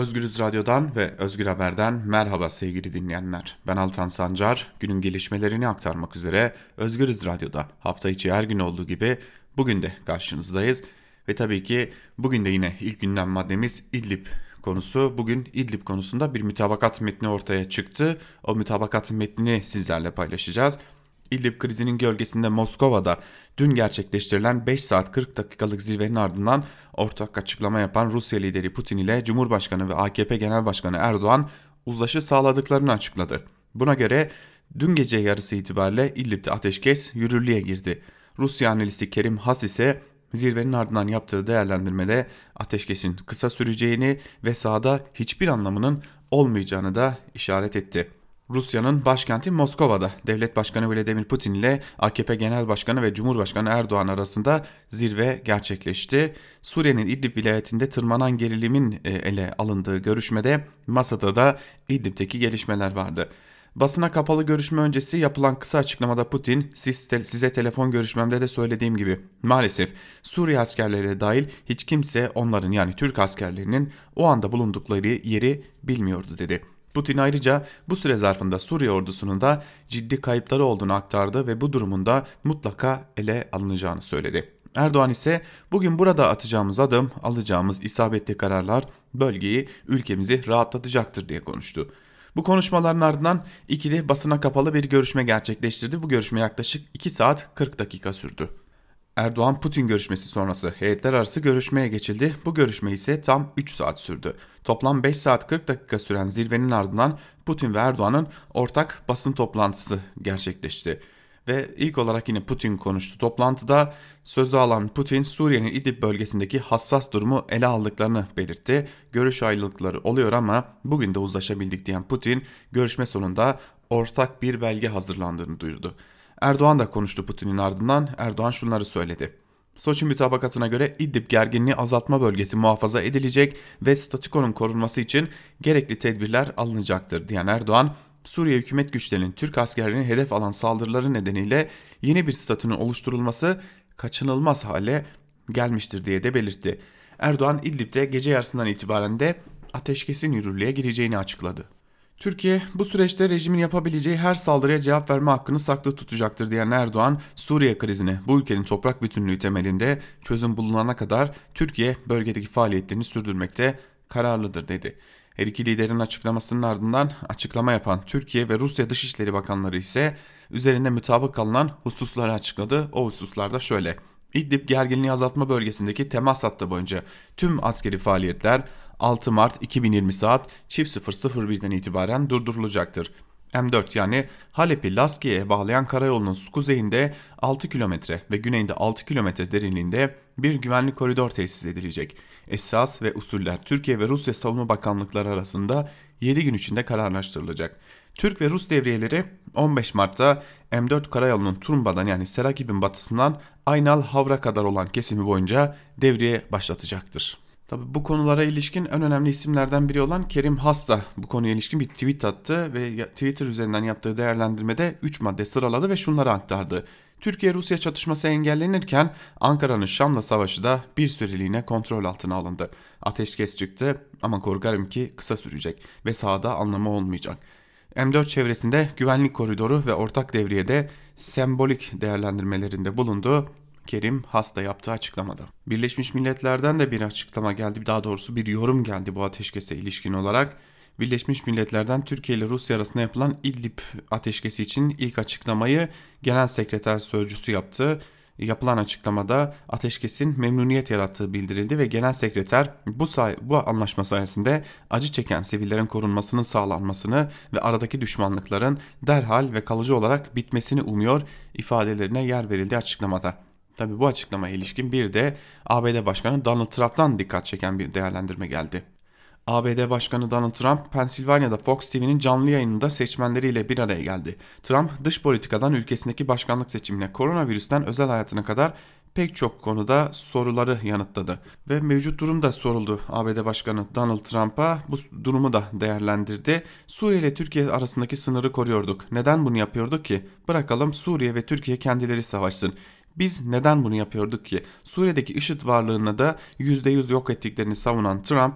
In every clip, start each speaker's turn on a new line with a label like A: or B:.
A: Özgürüz Radyo'dan ve Özgür Haber'den merhaba sevgili dinleyenler. Ben Altan Sancar, günün gelişmelerini aktarmak üzere Özgürüz Radyo'da hafta içi her gün olduğu gibi bugün de karşınızdayız. Ve tabii ki bugün de yine ilk gündem maddemiz İdlib konusu. Bugün İdlib konusunda bir mütabakat metni ortaya çıktı. O mütabakat metnini sizlerle paylaşacağız. İdlib krizinin gölgesinde Moskova'da dün gerçekleştirilen 5 saat 40 dakikalık zirvenin ardından ortak açıklama yapan Rusya lideri Putin ile Cumhurbaşkanı ve AKP Genel Başkanı Erdoğan uzlaşı sağladıklarını açıkladı. Buna göre dün gece yarısı itibariyle İdlib'de ateşkes yürürlüğe girdi. Rusya analisti Kerim Has ise zirvenin ardından yaptığı değerlendirmede ateşkesin kısa süreceğini ve sahada hiçbir anlamının olmayacağını da işaret etti. Rusya'nın başkenti Moskova'da Devlet Başkanı Vladimir Putin ile AKP Genel Başkanı ve Cumhurbaşkanı Erdoğan arasında zirve gerçekleşti. Suriye'nin İdlib vilayetinde tırmanan gerilimin e, ele alındığı görüşmede masada da İdlib'deki gelişmeler vardı. Basına kapalı görüşme öncesi yapılan kısa açıklamada Putin, Siz te size telefon görüşmemde de söylediğim gibi maalesef Suriye askerleri dahil hiç kimse onların yani Türk askerlerinin o anda bulundukları yeri bilmiyordu dedi. Putin ayrıca bu süre zarfında Suriye ordusunun da ciddi kayıpları olduğunu aktardı ve bu durumunda mutlaka ele alınacağını söyledi. Erdoğan ise bugün burada atacağımız adım, alacağımız isabetli kararlar bölgeyi, ülkemizi rahatlatacaktır diye konuştu. Bu konuşmaların ardından ikili basına kapalı bir görüşme gerçekleştirdi. Bu görüşme yaklaşık 2 saat 40 dakika sürdü. Erdoğan-Putin görüşmesi sonrası heyetler arası görüşmeye geçildi. Bu görüşme ise tam 3 saat sürdü. Toplam 5 saat 40 dakika süren zirvenin ardından Putin ve Erdoğan'ın ortak basın toplantısı gerçekleşti. Ve ilk olarak yine Putin konuştu. Toplantıda sözü alan Putin Suriye'nin İdlib bölgesindeki hassas durumu ele aldıklarını belirtti. Görüş ayrılıkları oluyor ama bugün de uzlaşabildik diyen Putin görüşme sonunda ortak bir belge hazırlandığını duyurdu. Erdoğan da konuştu Putin'in ardından. Erdoğan şunları söyledi. Soçi mütabakatına göre İdlib gerginliği azaltma bölgesi muhafaza edilecek ve statükonun korunması için gerekli tedbirler alınacaktır diyen Erdoğan, Suriye hükümet güçlerinin Türk askerlerini hedef alan saldırıları nedeniyle yeni bir statünün oluşturulması kaçınılmaz hale gelmiştir diye de belirtti. Erdoğan İdlib'de gece yarısından itibaren de ateşkesin yürürlüğe gireceğini açıkladı. Türkiye bu süreçte rejimin yapabileceği her saldırıya cevap verme hakkını saklı tutacaktır diyen Erdoğan, Suriye krizine bu ülkenin toprak bütünlüğü temelinde çözüm bulunana kadar Türkiye bölgedeki faaliyetlerini sürdürmekte kararlıdır dedi. Her iki liderin açıklamasının ardından açıklama yapan Türkiye ve Rusya Dışişleri Bakanları ise üzerinde mutabık kalınan hususları açıkladı. O hususlarda şöyle. İdlib gerginliği azaltma bölgesindeki temas hattı boyunca tüm askeri faaliyetler 6 Mart 2020 saat çift 001'den itibaren durdurulacaktır. M4 yani Halep'i Laskiye'ye bağlayan karayolunun kuzeyinde 6 kilometre ve güneyinde 6 kilometre derinliğinde bir güvenlik koridor tesis edilecek. Esas ve usuller Türkiye ve Rusya Savunma Bakanlıkları arasında 7 gün içinde kararlaştırılacak. Türk ve Rus devriyeleri 15 Mart'ta M4 karayolunun Turumba'dan yani Serakib'in batısından Aynal Havra kadar olan kesimi boyunca devriye başlatacaktır. Tabi bu konulara ilişkin en önemli isimlerden biri olan Kerim Has da bu konuya ilişkin bir tweet attı ve Twitter üzerinden yaptığı değerlendirmede 3 madde sıraladı ve şunları aktardı. Türkiye-Rusya çatışması engellenirken Ankara'nın Şam'la savaşı da bir süreliğine kontrol altına alındı. Ateşkes çıktı ama korkarım ki kısa sürecek ve sahada anlamı olmayacak. M4 çevresinde güvenlik koridoru ve ortak devriyede sembolik değerlendirmelerinde bulundu Kerim hasta yaptığı açıklamada. Birleşmiş Milletler'den de bir açıklama geldi. Daha doğrusu bir yorum geldi bu ateşkese ilişkin olarak. Birleşmiş Milletler'den Türkiye ile Rusya arasında yapılan İdlib ateşkesi için ilk açıklamayı Genel Sekreter Sözcüsü yaptı. Yapılan açıklamada ateşkesin memnuniyet yarattığı bildirildi ve Genel Sekreter bu, say bu anlaşma sayesinde acı çeken sivillerin korunmasının sağlanmasını ve aradaki düşmanlıkların derhal ve kalıcı olarak bitmesini umuyor ifadelerine yer verildi açıklamada. Tabi bu açıklamaya ilişkin bir de ABD Başkanı Donald Trump'tan dikkat çeken bir değerlendirme geldi. ABD Başkanı Donald Trump, Pensilvanya'da Fox TV'nin canlı yayınında seçmenleriyle bir araya geldi. Trump, dış politikadan ülkesindeki başkanlık seçimine, koronavirüsten özel hayatına kadar pek çok konuda soruları yanıtladı. Ve mevcut durum da soruldu ABD Başkanı Donald Trump'a. Bu durumu da değerlendirdi. Suriye ile Türkiye arasındaki sınırı koruyorduk. Neden bunu yapıyorduk ki? Bırakalım Suriye ve Türkiye kendileri savaşsın. Biz neden bunu yapıyorduk ki? Suriye'deki IŞİD varlığını da %100 yok ettiklerini savunan Trump,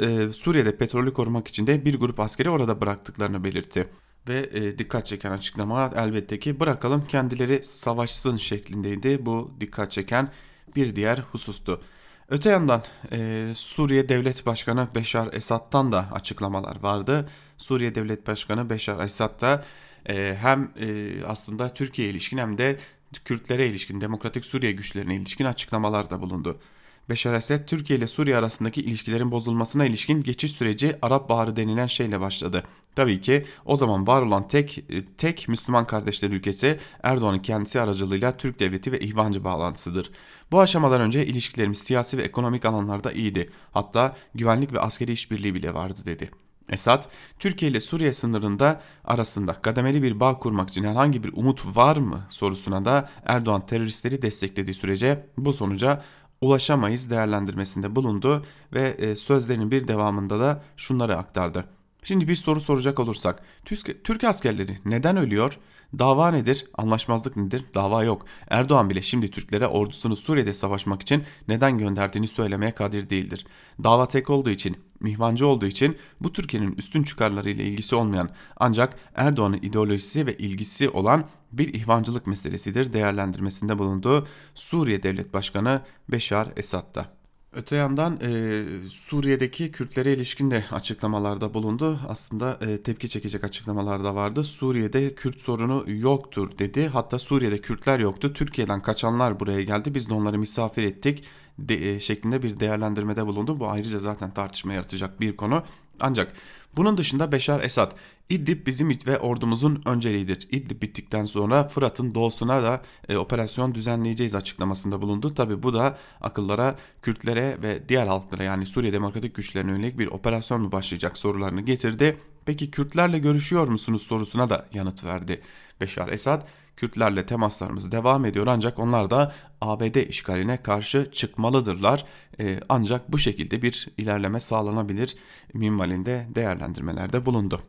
A: e, Suriye'de petrolü korumak için de bir grup askeri orada bıraktıklarını belirtti. Ve e, dikkat çeken açıklama elbette ki bırakalım kendileri savaşsın şeklindeydi. Bu dikkat çeken bir diğer husustu. Öte yandan e, Suriye Devlet Başkanı Beşar Esad'dan da açıklamalar vardı. Suriye Devlet Başkanı Beşar Esad da e, hem e, aslında Türkiye ilişkin hem de Kürtlere ilişkin, Demokratik Suriye güçlerine ilişkin açıklamalar da bulundu. Beşar Esed, Türkiye ile Suriye arasındaki ilişkilerin bozulmasına ilişkin geçiş süreci Arap Baharı denilen şeyle başladı. Tabii ki o zaman var olan tek tek Müslüman kardeşler ülkesi Erdoğan'ın kendisi aracılığıyla Türk devleti ve ihvancı bağlantısıdır. Bu aşamadan önce ilişkilerimiz siyasi ve ekonomik alanlarda iyiydi. Hatta güvenlik ve askeri işbirliği bile vardı dedi. Esad, Türkiye ile Suriye sınırında arasında kademeli bir bağ kurmak için herhangi bir umut var mı sorusuna da Erdoğan teröristleri desteklediği sürece bu sonuca ulaşamayız değerlendirmesinde bulundu ve e, sözlerinin bir devamında da şunları aktardı. Şimdi bir soru soracak olursak Türk, askerleri neden ölüyor? Dava nedir? Anlaşmazlık nedir? Dava yok. Erdoğan bile şimdi Türklere ordusunu Suriye'de savaşmak için neden gönderdiğini söylemeye kadir değildir. Dava tek olduğu için, mihvancı olduğu için bu Türkiye'nin üstün çıkarlarıyla ilgisi olmayan ancak Erdoğan'ın ideolojisi ve ilgisi olan bir ihvancılık meselesidir değerlendirmesinde bulunduğu Suriye Devlet Başkanı Beşar Esad'da. Öte yandan e, Suriye'deki Kürtlere ilişkin de açıklamalarda bulundu. Aslında e, tepki çekecek açıklamalar da vardı. Suriye'de Kürt sorunu yoktur dedi. Hatta Suriye'de Kürtler yoktu. Türkiye'den kaçanlar buraya geldi. Biz de onları misafir ettik de, e, şeklinde bir değerlendirmede bulundu. Bu ayrıca zaten tartışma yaratacak bir konu. Ancak bunun dışında Beşar Esad, İdlib bizim ve ordumuzun önceliğidir. İdlib bittikten sonra Fırat'ın doğusuna da e, operasyon düzenleyeceğiz açıklamasında bulundu. Tabi bu da akıllara, Kürtlere ve diğer halklara yani Suriye Demokratik Güçlerine yönelik bir operasyon mu başlayacak sorularını getirdi. Peki Kürtlerle görüşüyor musunuz sorusuna da yanıt verdi Beşar Esad. Kürtlerle temaslarımız devam ediyor ancak onlar da ABD işgaline karşı çıkmalıdırlar. Ee, ancak bu şekilde bir ilerleme sağlanabilir minvalinde değerlendirmelerde bulundu.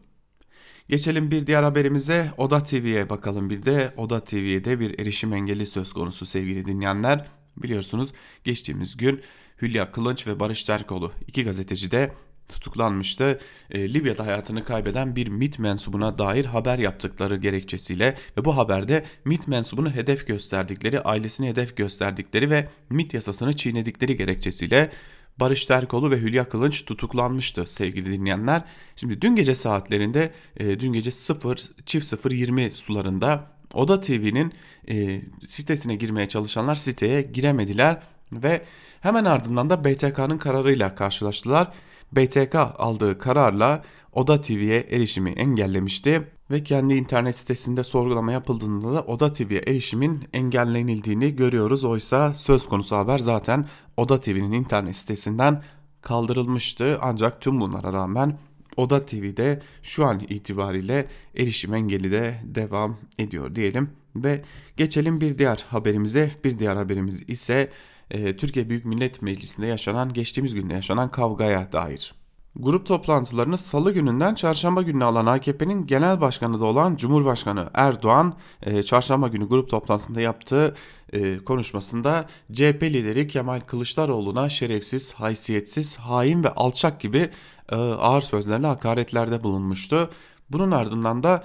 A: Geçelim bir diğer haberimize Oda TV'ye bakalım bir de Oda TV'de bir erişim engeli söz konusu sevgili dinleyenler. Biliyorsunuz geçtiğimiz gün Hülya Kılınç ve Barış Terkoğlu iki gazeteci de tutuklanmıştı. E, Libya'da hayatını kaybeden bir MIT mensubuna dair haber yaptıkları gerekçesiyle ve bu haberde MIT mensubunu hedef gösterdikleri, ailesini hedef gösterdikleri ve MIT yasasını çiğnedikleri gerekçesiyle Barış Terkoğlu ve Hülya Kılınç tutuklanmıştı sevgili dinleyenler. Şimdi dün gece saatlerinde e, dün gece 0 çift 0 20 sularında Oda TV'nin e, sitesine girmeye çalışanlar siteye giremediler ve hemen ardından da BTK'nın kararıyla karşılaştılar. BTK aldığı kararla Oda TV'ye erişimi engellemişti ve kendi internet sitesinde sorgulama yapıldığında da Oda TV'ye erişimin engellenildiğini görüyoruz. Oysa söz konusu haber zaten Oda TV'nin internet sitesinden kaldırılmıştı. Ancak tüm bunlara rağmen Oda TV'de şu an itibariyle erişim engeli de devam ediyor diyelim. Ve geçelim bir diğer haberimize. Bir diğer haberimiz ise e, Türkiye Büyük Millet Meclisi'nde yaşanan geçtiğimiz günde yaşanan kavgaya dair. Grup toplantılarını salı gününden çarşamba gününe alan AKP'nin genel başkanı da olan Cumhurbaşkanı Erdoğan e, çarşamba günü grup toplantısında yaptığı e, konuşmasında CHP lideri Kemal Kılıçdaroğlu'na şerefsiz, haysiyetsiz, hain ve alçak gibi e, ağır sözlerle hakaretlerde bulunmuştu. Bunun ardından da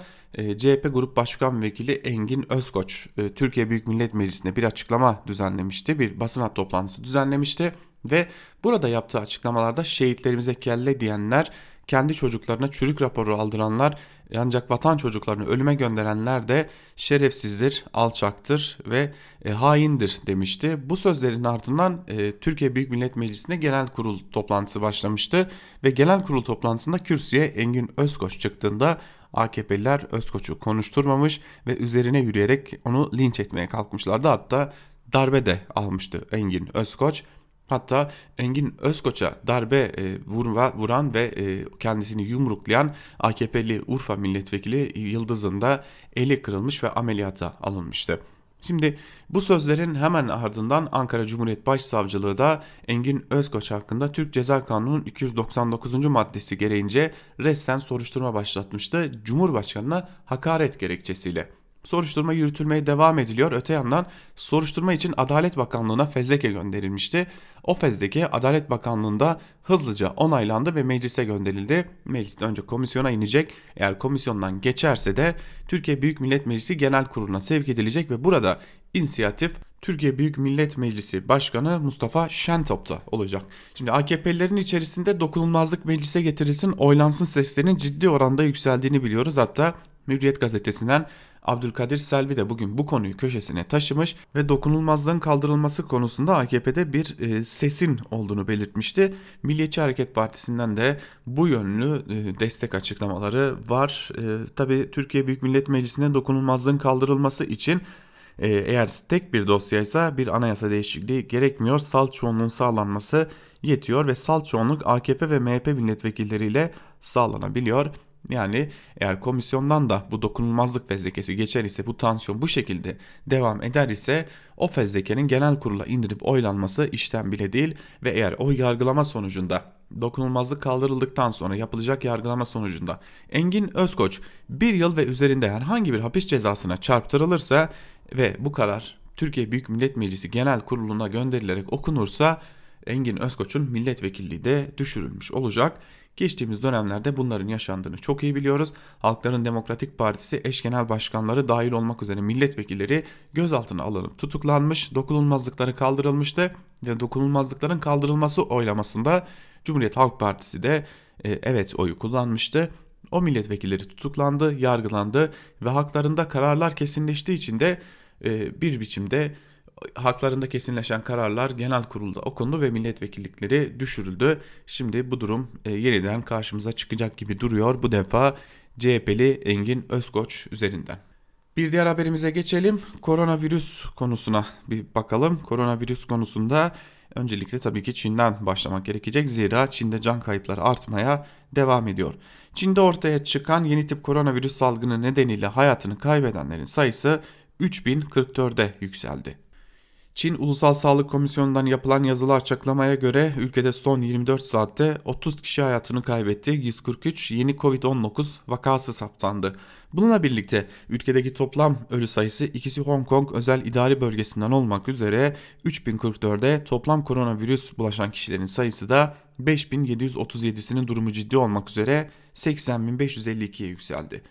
A: CHP Grup Başkan Vekili Engin Özkoç Türkiye Büyük Millet Meclisi'nde bir açıklama düzenlemişti. Bir basın toplantısı düzenlemişti ve burada yaptığı açıklamalarda şehitlerimize kelle diyenler, kendi çocuklarına çürük raporu aldıranlar ancak vatan çocuklarını ölüme gönderenler de şerefsizdir, alçaktır ve e, haindir demişti. Bu sözlerin ardından e, Türkiye Büyük Millet Meclisi'nde genel kurul toplantısı başlamıştı ve genel kurul toplantısında kürsüye Engin Özkoç çıktığında AKP'liler Özkoç'u konuşturmamış ve üzerine yürüyerek onu linç etmeye kalkmışlardı. Hatta darbe de almıştı Engin Özkoç. Hatta Engin Özkoç'a darbe e, vurma, vuran ve e, kendisini yumruklayan AKP'li Urfa milletvekili Yıldız'ın da eli kırılmış ve ameliyata alınmıştı. Şimdi bu sözlerin hemen ardından Ankara Cumhuriyet Başsavcılığı da Engin Özkoç hakkında Türk Ceza Kanunu'nun 299. maddesi gereğince ressen soruşturma başlatmıştı Cumhurbaşkanına hakaret gerekçesiyle. Soruşturma yürütülmeye devam ediliyor. Öte yandan soruşturma için Adalet Bakanlığı'na fezleke gönderilmişti. O fezleke Adalet Bakanlığı'nda hızlıca onaylandı ve meclise gönderildi. Mecliste önce komisyona inecek. Eğer komisyondan geçerse de Türkiye Büyük Millet Meclisi Genel Kurulu'na sevk edilecek ve burada inisiyatif Türkiye Büyük Millet Meclisi Başkanı Mustafa Şentop'ta olacak. Şimdi AKP'lilerin içerisinde dokunulmazlık meclise getirilsin, oylansın seslerinin ciddi oranda yükseldiğini biliyoruz. Hatta Hürriyet gazetesinden Abdülkadir Selvi de bugün bu konuyu köşesine taşımış ve dokunulmazlığın kaldırılması konusunda AKP'de bir e, sesin olduğunu belirtmişti. Milliyetçi Hareket Partisi'nden de bu yönlü e, destek açıklamaları var. E, Tabi Türkiye Büyük Millet Meclisi'ne dokunulmazlığın kaldırılması için e, eğer tek bir dosyaysa bir anayasa değişikliği gerekmiyor. Salt çoğunluğun sağlanması yetiyor ve salt çoğunluk AKP ve MHP milletvekilleriyle sağlanabiliyor. Yani eğer komisyondan da bu dokunulmazlık fezlekesi geçer ise bu tansiyon bu şekilde devam eder ise o fezlekenin genel kurula indirip oylanması işten bile değil ve eğer o yargılama sonucunda dokunulmazlık kaldırıldıktan sonra yapılacak yargılama sonucunda Engin Özkoç bir yıl ve üzerinde herhangi bir hapis cezasına çarptırılırsa ve bu karar Türkiye Büyük Millet Meclisi Genel Kurulu'na gönderilerek okunursa Engin Özkoç'un milletvekilliği de düşürülmüş olacak. Geçtiğimiz dönemlerde bunların yaşandığını çok iyi biliyoruz. Halkların Demokratik Partisi eş genel başkanları dahil olmak üzere milletvekilleri gözaltına alınıp tutuklanmış, dokunulmazlıkları kaldırılmıştı ve dokunulmazlıkların kaldırılması oylamasında Cumhuriyet Halk Partisi de e, evet oyu kullanmıştı. O milletvekilleri tutuklandı, yargılandı ve haklarında kararlar kesinleştiği için de e, bir biçimde haklarında kesinleşen kararlar genel kurulda okundu ve milletvekillikleri düşürüldü. Şimdi bu durum e, yeniden karşımıza çıkacak gibi duruyor. Bu defa CHP'li Engin Özkoç üzerinden. Bir diğer haberimize geçelim. Koronavirüs konusuna bir bakalım. Koronavirüs konusunda öncelikle tabii ki Çin'den başlamak gerekecek. Zira Çin'de can kayıpları artmaya devam ediyor. Çin'de ortaya çıkan yeni tip koronavirüs salgını nedeniyle hayatını kaybedenlerin sayısı 3044'e yükseldi. Çin Ulusal Sağlık Komisyonu'ndan yapılan yazılı açıklamaya göre ülkede son 24 saatte 30 kişi hayatını kaybetti. 143 yeni Covid-19 vakası saptandı. Bununla birlikte ülkedeki toplam ölü sayısı ikisi Hong Kong özel idari bölgesinden olmak üzere 3044'e toplam koronavirüs bulaşan kişilerin sayısı da 5737'sinin durumu ciddi olmak üzere 80.552'ye yükseldi.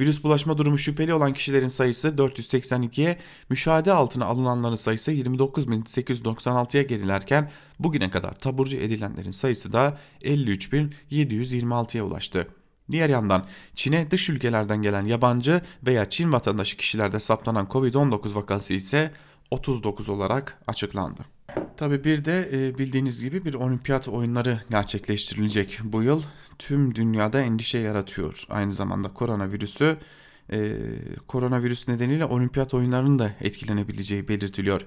A: Virüs bulaşma durumu şüpheli olan kişilerin sayısı 482'ye, müşahede altına alınanların sayısı 29.896'ya gerilerken bugüne kadar taburcu edilenlerin sayısı da 53.726'ya ulaştı. Diğer yandan Çin'e dış ülkelerden gelen yabancı veya Çin vatandaşı kişilerde saptanan Covid-19 vakası ise 39 olarak açıklandı. Tabi bir de e, bildiğiniz gibi bir olimpiyat oyunları gerçekleştirilecek bu yıl. Tüm dünyada endişe yaratıyor. Aynı zamanda koronavirüsü e, koronavirüs nedeniyle olimpiyat oyunlarının da etkilenebileceği belirtiliyor.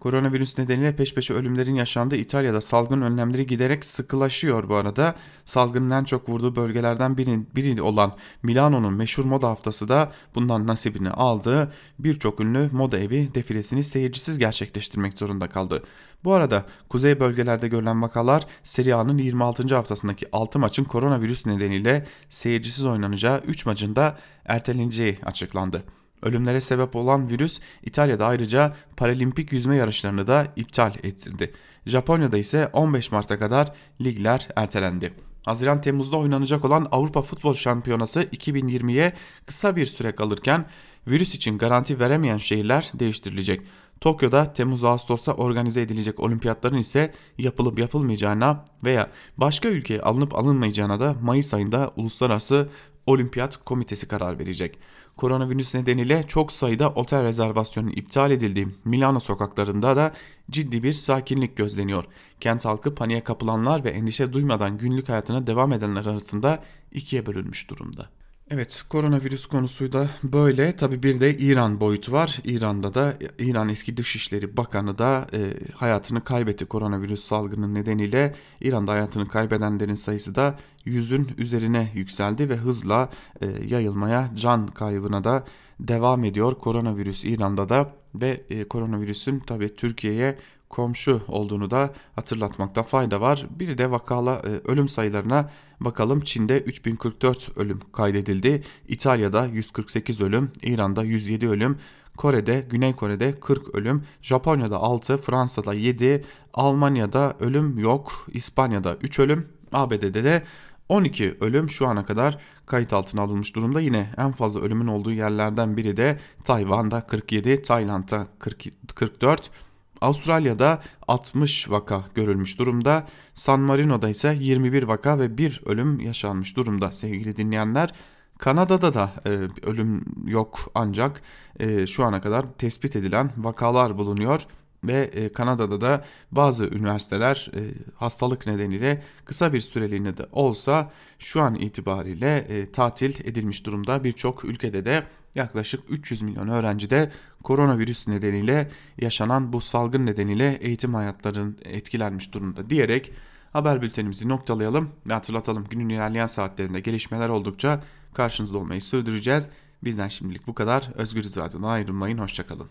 A: Koronavirüs nedeniyle peş peşe ölümlerin yaşandığı İtalya'da salgın önlemleri giderek sıkılaşıyor bu arada. Salgının en çok vurduğu bölgelerden biri, biri olan Milano'nun meşhur moda haftası da bundan nasibini aldı. Birçok ünlü moda evi defilesini seyircisiz gerçekleştirmek zorunda kaldı. Bu arada kuzey bölgelerde görülen vakalar Serie A'nın 26. haftasındaki 6 maçın koronavirüs nedeniyle seyircisiz oynanacağı 3 maçın da erteleneceği açıklandı. Ölümlere sebep olan virüs İtalya'da ayrıca paralimpik yüzme yarışlarını da iptal ettirdi. Japonya'da ise 15 Mart'a kadar ligler ertelendi. Haziran-Temmuz'da oynanacak olan Avrupa Futbol Şampiyonası 2020'ye kısa bir süre kalırken virüs için garanti veremeyen şehirler değiştirilecek. Tokyo'da Temmuz-Ağustos'ta organize edilecek olimpiyatların ise yapılıp yapılmayacağına veya başka ülkeye alınıp alınmayacağına da Mayıs ayında Uluslararası Olimpiyat Komitesi karar verecek. Koronavirüs nedeniyle çok sayıda otel rezervasyonu iptal edildiği Milano sokaklarında da ciddi bir sakinlik gözleniyor. Kent halkı paniğe kapılanlar ve endişe duymadan günlük hayatına devam edenler arasında ikiye bölünmüş durumda. Evet koronavirüs konusu da böyle. Tabi bir de İran boyutu var. İran'da da İran eski Dışişleri Bakanı da e, hayatını kaybetti koronavirüs salgını nedeniyle. İran'da hayatını kaybedenlerin sayısı da yüzün üzerine yükseldi ve hızla e, yayılmaya can kaybına da devam ediyor. Koronavirüs İran'da da ve e, koronavirüsün tabi Türkiye'ye komşu olduğunu da hatırlatmakta fayda var. Bir de vakala e, ölüm sayılarına bakalım. Çin'de 3044 ölüm kaydedildi. İtalya'da 148 ölüm, İran'da 107 ölüm, Kore'de, Güney Kore'de 40 ölüm, Japonya'da 6, Fransa'da 7, Almanya'da ölüm yok, İspanya'da 3 ölüm, ABD'de de 12 ölüm şu ana kadar kayıt altına alınmış durumda. Yine en fazla ölümün olduğu yerlerden biri de Tayvan'da 47, Tayland'da 40, 44, Avustralya'da 60 vaka görülmüş durumda. San Marino'da ise 21 vaka ve 1 ölüm yaşanmış durumda sevgili dinleyenler. Kanada'da da e, ölüm yok ancak e, şu ana kadar tespit edilen vakalar bulunuyor ve e, Kanada'da da bazı üniversiteler e, hastalık nedeniyle kısa bir süreliğine de olsa şu an itibariyle e, tatil edilmiş durumda. Birçok ülkede de yaklaşık 300 milyon öğrenci de koronavirüs nedeniyle yaşanan bu salgın nedeniyle eğitim hayatlarının etkilenmiş durumda diyerek haber bültenimizi noktalayalım ve hatırlatalım günün ilerleyen saatlerinde gelişmeler oldukça karşınızda olmayı sürdüreceğiz. Bizden şimdilik bu kadar. Özgürüz Radyo'dan ayrılmayın. Hoşçakalın.